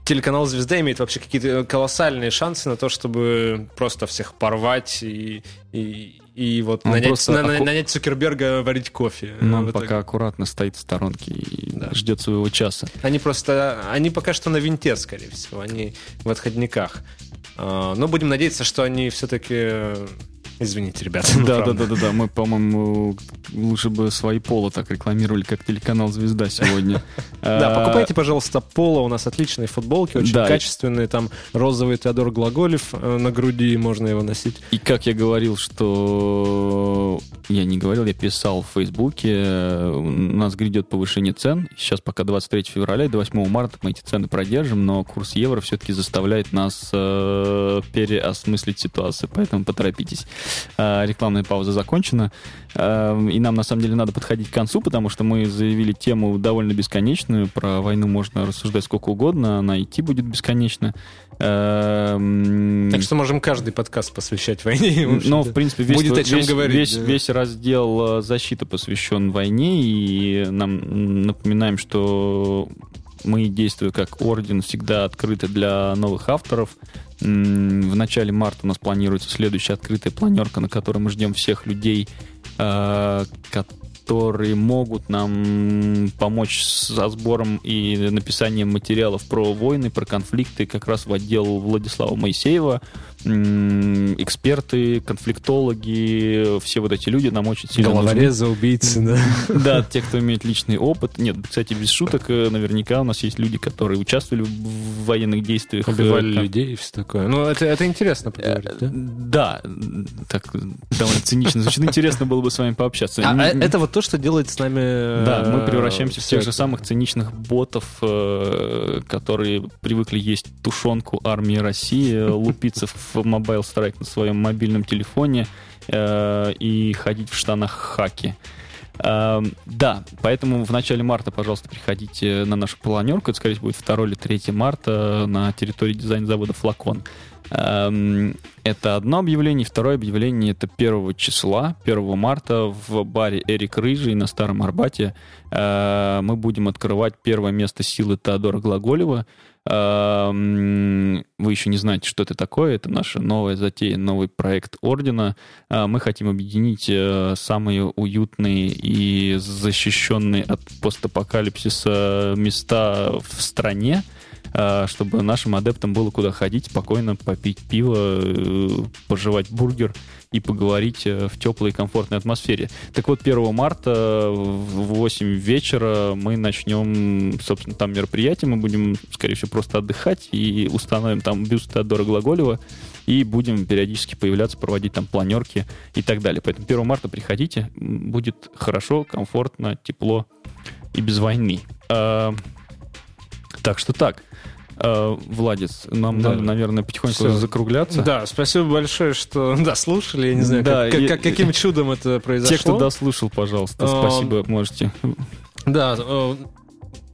телеканал «Звезда» имеет вообще какие-то колоссальные шансы на то, чтобы просто всех порвать и, и, и вот нанять, на, аку... нанять Цукерберга варить кофе. Но он пока аккуратно стоит в сторонке и да. ждет своего часа. Они просто, они пока что на винте, скорее всего, они в отходниках. А, но будем надеяться, что они все-таки Извините, ребята. Ну, да, [LAUGHS] да, да, да, да. Мы, по-моему, лучше бы свои поло так рекламировали, как телеканал Звезда сегодня. [LAUGHS] Да, а, покупайте, пожалуйста, поло. У нас отличные футболки, очень качественные. Там розовый Теодор Глаголев э, на груди, можно его носить. И как я говорил, что я не говорил, я писал в Фейсбуке, у нас грядет повышение цен. Сейчас пока 23 февраля, до 8 марта мы эти цены продержим, но курс евро все-таки заставляет нас э, переосмыслить ситуацию, поэтому поторопитесь. Э, рекламная пауза закончена. Э, и нам, на самом деле, надо подходить к концу, потому что мы заявили тему довольно бесконечную. Про войну можно рассуждать сколько угодно, она идти будет бесконечно. Э, так что можем каждый подкаст посвящать войне. Но, в принципе, весь, будет о чем весь, говорить. Весь, да. весь раздел защиты посвящен войне, и нам напоминаем, что мы, действуя как орден, всегда открыты для новых авторов. В начале марта у нас планируется следующая открытая планерка, на которой мы ждем всех людей, э, которые могут нам помочь со сбором и написанием материалов про войны, про конфликты, как раз в отдел Владислава Моисеева эксперты, конфликтологи, все вот эти люди нам очень сильно Головорезы, нужны. убийцы, да. Да, те, кто имеет личный опыт. Нет, кстати, без шуток, э, наверняка у нас есть люди, которые участвовали в военных действиях. Убивали как... людей и все такое. Ну, это, это интересно поговорить, да? Да, так довольно цинично звучит. Интересно было бы с вами пообщаться. А, а это вот то, что делает с нами... Да, мы превращаемся в тех же самых циничных ботов, э, которые привыкли есть тушенку армии России, лупиться в в Mobile Strike на своем мобильном телефоне э, и ходить в штанах хаки. Э, да, поэтому в начале марта, пожалуйста, приходите на нашу планерку. Это, скорее всего, будет 2 или 3 марта на территории дизайн-завода «Флакон». Эм, это одно объявление. Второе объявление это 1 числа, 1 марта в баре Эрик Рыжий на Старом Арбате. Э, мы будем открывать первое место силы Теодора Глаголева. Эм, вы еще не знаете, что это такое. Это наша новая затея, новый проект Ордена. Э, мы хотим объединить э, самые уютные и защищенные от постапокалипсиса места в стране чтобы нашим адептам было куда ходить, спокойно попить пиво, пожевать бургер и поговорить в теплой и комфортной атмосфере. Так вот, 1 марта в 8 вечера мы начнем, собственно, там мероприятие. Мы будем, скорее всего, просто отдыхать и установим там бюст Теодора Глаголева и будем периодически появляться, проводить там планерки и так далее. Поэтому 1 марта приходите, будет хорошо, комфортно, тепло и без войны. А, так что так. А, Владис, нам да. надо, наверное, потихоньку Все. закругляться. Да, спасибо большое, что [LAUGHS] дослушали. Я не знаю, да, как, и, как, каким чудом это произошло. Те, кто дослушал, пожалуйста, а, спасибо, можете. Да,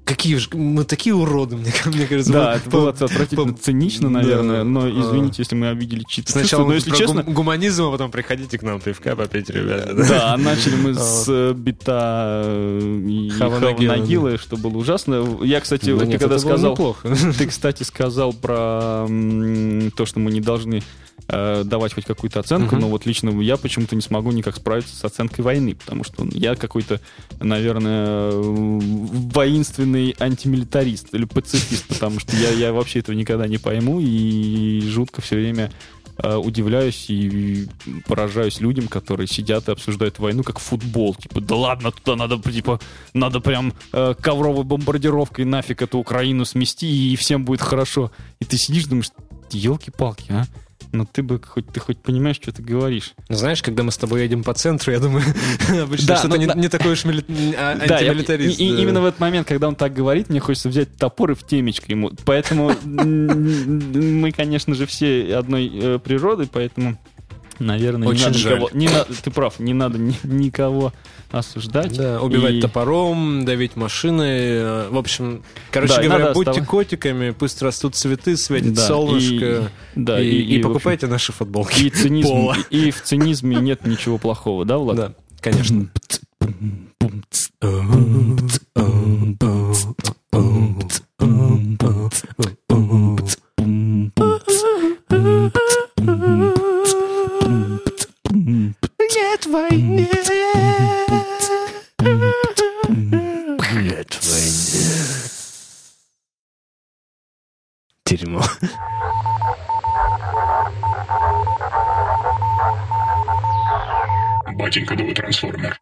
Какие же мы такие уроды, мне, мне кажется. Да, это было отвратительно цинично, наверное, но извините, если мы обидели чьи-то Сначала но если честно... гуманизм, а потом приходите к нам пивка попить, ребята. Да, начали мы с э, бита э, и Хаванагилы, что было ужасно. Я, кстати, ты когда сказал... Ты, кстати, сказал про то, что мы не должны э, давать хоть какую-то оценку, uh-huh. но вот лично я почему-то не смогу никак справиться с оценкой войны, потому что я какой-то, наверное, воинственный антимилитарист или пацифист, потому что я, я вообще этого никогда не пойму и жутко все время э, удивляюсь и поражаюсь людям, которые сидят и обсуждают войну как футбол. Типа, да ладно, туда надо, типа, надо прям э, ковровой бомбардировкой нафиг эту Украину смести, и всем будет хорошо. И ты сидишь, думаешь, елки-палки, а? Но ты бы хоть ты хоть понимаешь, что ты говоришь. Ну, знаешь, когда мы с тобой едем по центру, я думаю, [LAUGHS] обычно что-то ну, не, такой уж а, антимилитарист. Именно в этот момент, когда он так говорит, мне хочется взять топор и в темечко ему. Поэтому мы, конечно же, все одной э, природы, поэтому наверное, Очень не надо жаль. никого. Не на, ты прав, не надо ни, никого осуждать. Да, убивать и... топором, давить машины. Э, в общем, короче да, говоря, будьте остав... котиками, пусть растут цветы, светит да, солнышко. И, да, и, и, и, и покупайте общем, наши футболки. И, цинизм, и, и в цинизме нет ничего плохого, да, Влад? Да, конечно. Новый трансформер.